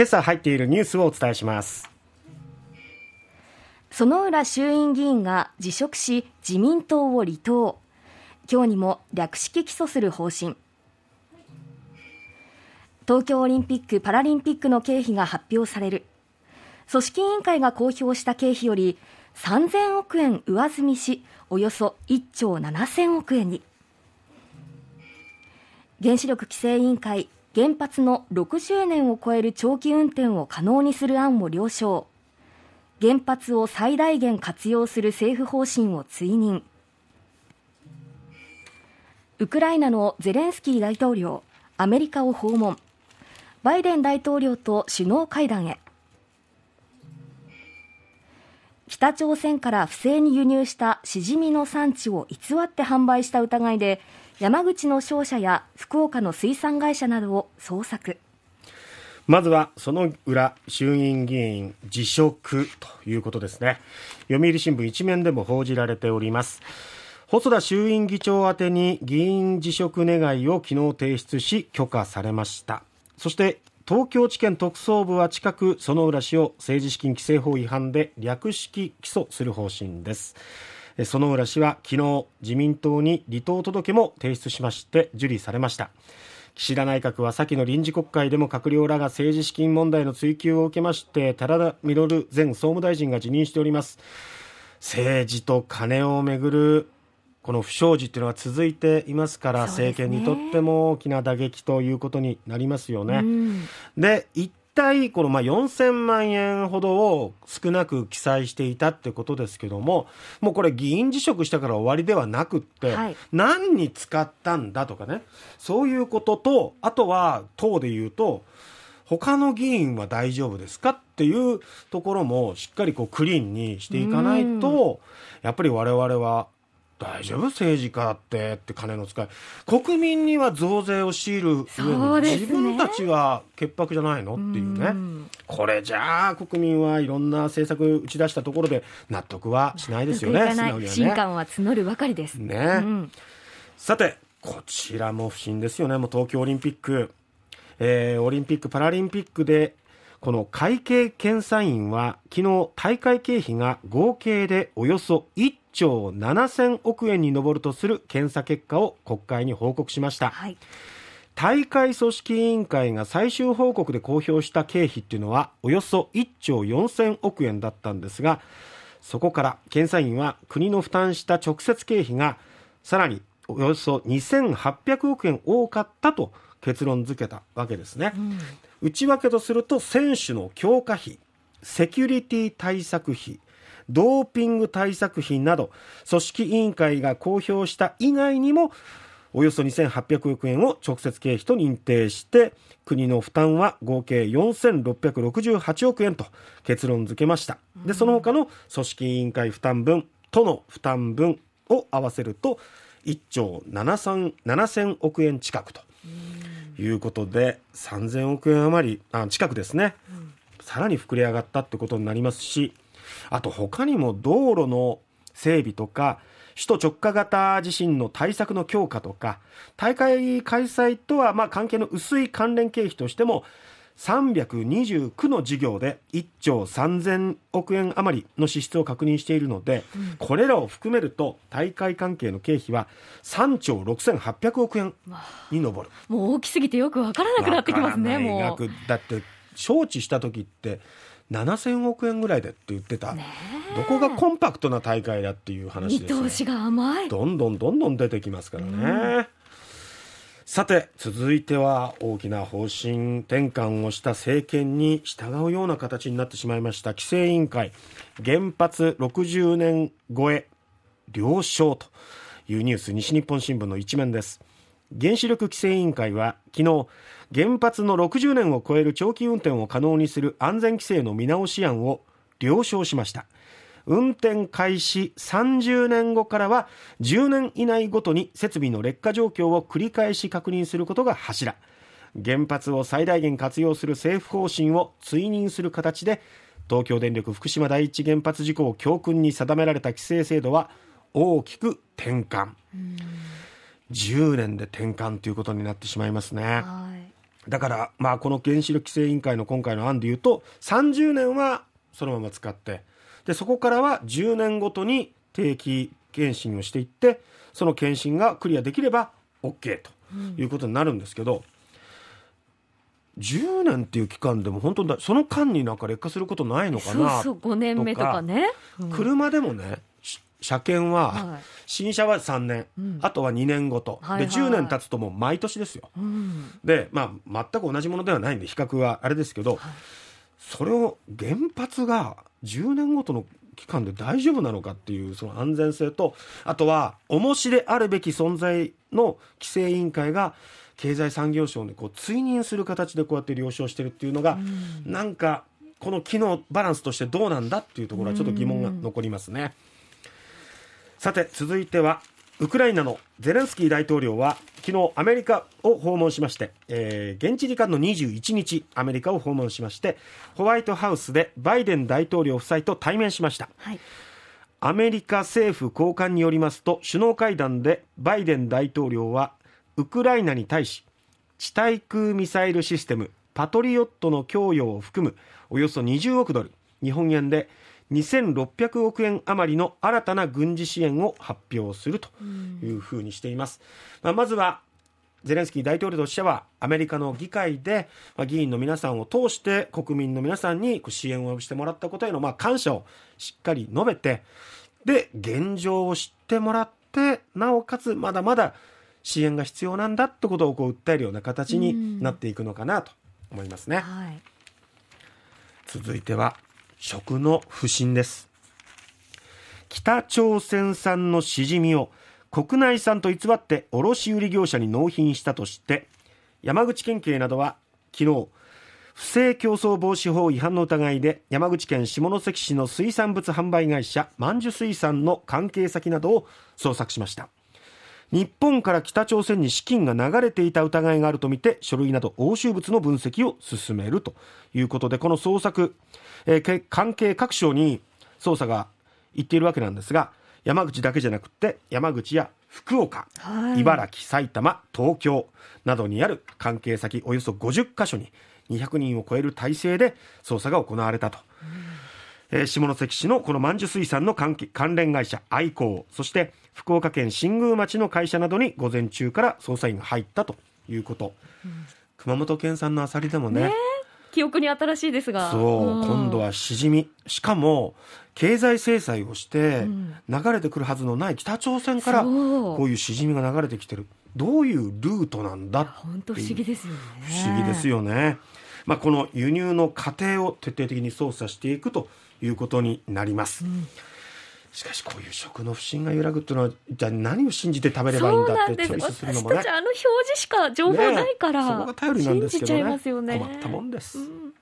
今朝入っているニュースをお伝えします。薗浦衆院議員が辞職し自民党を離党。今日にも略式起訴する方針。東京オリンピック・パラリンピックの経費が発表される。組織委員会が公表した経費より3000億円上積みしおよそ1兆7000億円に。原子力規制委員会原発の60年を超える長期運転を可能にする案を了承。原発を最大限活用する政府方針を追認。ウクライナのゼレンスキー大統領アメリカを訪問。バイデン大統領と首脳会談へ。北朝鮮から不正に輸入したシジミの産地を偽って販売した疑いで山口の商社や福岡の水産会社などを捜索。まずはその裏衆議院議員辞職ということですね。読売新聞一面でも報じられております。細田衆院議長宛てに議員辞職願を昨日提出し許可されました。そして東京地検特捜部は近く薗浦氏を政治資金規正法違反で略式起訴する方針です。薗浦氏は昨日自民党に離党届も提出しまして受理されました。岸田内閣は先の臨時国会でも閣僚らが政治資金問題の追及を受けまして寺田稔前総務大臣が辞任しております。政治と金をめぐるこの不祥事っていうのは続いていますから、ね、政権にとっても大きな打撃ということになりますよね。で一体このまあ4000万円ほどを少なく記載していたってことですけどももうこれ議員辞職したから終わりではなくって、はい、何に使ったんだとかねそういうこととあとは党で言うと他の議員は大丈夫ですかっていうところもしっかりこうクリーンにしていかないとやっぱり我々は大丈夫？政治家ってって金の使い。国民には増税を強いる上に、自分たちは潔白じゃないの？っていうね。これじゃあ国民はいろんな政策打ち出したところで納得はしないですよね不信感は募るばかりです。ね、うん、さてこちらも不審ですよね。もう東京オリンピック、えー、オリンピック・パラリンピックでこの会計検査院は昨日大会経費が合計でおよそ1兆7000億円に上るとする検査結果を国会に報告しました、はい、大会組織委員会が最終報告で公表した経費っていうのはおよそ1兆4000億円だったんですがそこから検査院は国の負担した直接経費がさらにおよそ2800億円多かったと結論付けたわけですね、うん、内訳とすると選手の強化費セキュリティ対策費ドーピング対策費など組織委員会が公表した以外にもおよそ2800億円を直接経費と認定して国の負担は合計4668億円と結論付けました。でその他の組織委員会負担分との負担分を合わせると1兆7000億円近くと。いうことで3000億円余りあ近くですね、さらに膨れ上がったってことになりますしあと他にも道路の整備とか首都直下型地震の対策の強化とか大会開催とはまあ関係の薄い関連経費としても329の事業で1兆3000億円余りの支出を確認しているので、うん、これらを含めると大会関係の経費は3兆6800億円に上る。もう大きすぎてよく分からなくなってきますねもう。だって招致した時って7000億円ぐらいでって言ってた、どこがコンパクトな大会だっていう話です見通しが甘い。どんどんどんどん出てきますからね、うん、さて続いては大きな方針転換をした政権に従うような形になってしまいました。規制委員会原発60年超え了承というニュース西日本新聞の一面です。原子力規制委員会は昨日原発の60年を超える長期運転を可能にする安全規制の見直し案を了承しました。運転開始30年後からは10年以内ごとに設備の劣化状況を繰り返し確認することが柱。原発を最大限活用する政府方針を追認する形で東京電力福島第一原発事故を教訓に定められた規制制度は大きく転換。10年で転換ということになってしまいますね。はい。だから、まあ、この原子力規制委員会の今回の案でいうと30年はそのまま使ってでそこからは10年ごとに定期検診をしていってその検診がクリアできれば OK ということになるんですけど、10年っていう期間でも本当だその間になんか劣化することないのかそうなそう5年目とかね、うん。車でもねし車検は、はい。新車は3年、うん。あとは2年ごと、はいはいで10年経つともう毎年ですよ。うん。でまあ全く同じものではないんで比較はあれですけど、それを原発が10年ごとの期間で大丈夫なのかっていうその安全性とあとは重しであるべき存在の規制委員会が経済産業省にこう追認する形でこうやって了承してるっていうのが、なんかこの機能バランスとしてどうなんだっていうところはちょっと疑問が残りますね。さて続いてはウクライナのゼレンスキー大統領は昨日アメリカを訪問しまして、えー現地時間の21日アメリカを訪問しましてホワイトハウスでバイデン大統領夫妻と対面しました。はい。アメリカ政府高官によりますと首脳会談でバイデン大統領はウクライナに対し地対空ミサイルシステムパトリオットの供与を含むおよそ20億ドル日本円で2600億円余りの新たな軍事支援を発表するというふうにしています、まあ、まずはゼレンスキー大統領としてはアメリカの議会で、まあ、議員の皆さんを通して国民の皆さんに支援をしてもらったことへのまあ感謝をしっかり述べてで現状を知ってもらってなおかつまだまだ支援が必要なんだってことをこう訴えるような形になっていくのかなと思いますね。はい。続いては食の不振です。北朝鮮産のしじみを国内産と偽って卸売業者に納品したとして山口県警などは昨日不正競争防止法違反の疑いで山口県下関市の水産物販売会社万寿水産の関係先などを捜索しました。日本から北朝鮮に資金が流れていた疑いがあるとみて書類など押収物の分析を進めるということでこの捜索、えーけ関係各省に捜査が行っているわけなんですが山口だけじゃなくて山口や福岡、はい茨城埼玉東京などにある関係先およそ50カ所に200人を超える体制で捜査が行われたと。えー下関市のこの万寿水産の関係関連会社愛好そして福岡県新宮町の会社などに午前中から捜査員が入ったということ、熊本県産のアサリでもね。記憶に新しいですが。そう、ん。今度はしじみ。しかも経済制裁をしてん。流れてくるはずのない北朝鮮からこういうしじみが流れてきてる。どういうルートなんだ本当不思議ですよね。不思議ですよね、まあ、この輸入の過程を徹底的に捜査していくということになります、しかしこういう食の不振が揺らぐっていうのはじゃあ何を信じて食べればいいんだってチョイスするの私もねたちあの表示しか情報ないから、ね。そこが頼りなんですけど信じちゃいねますよね。困ったもんです、うん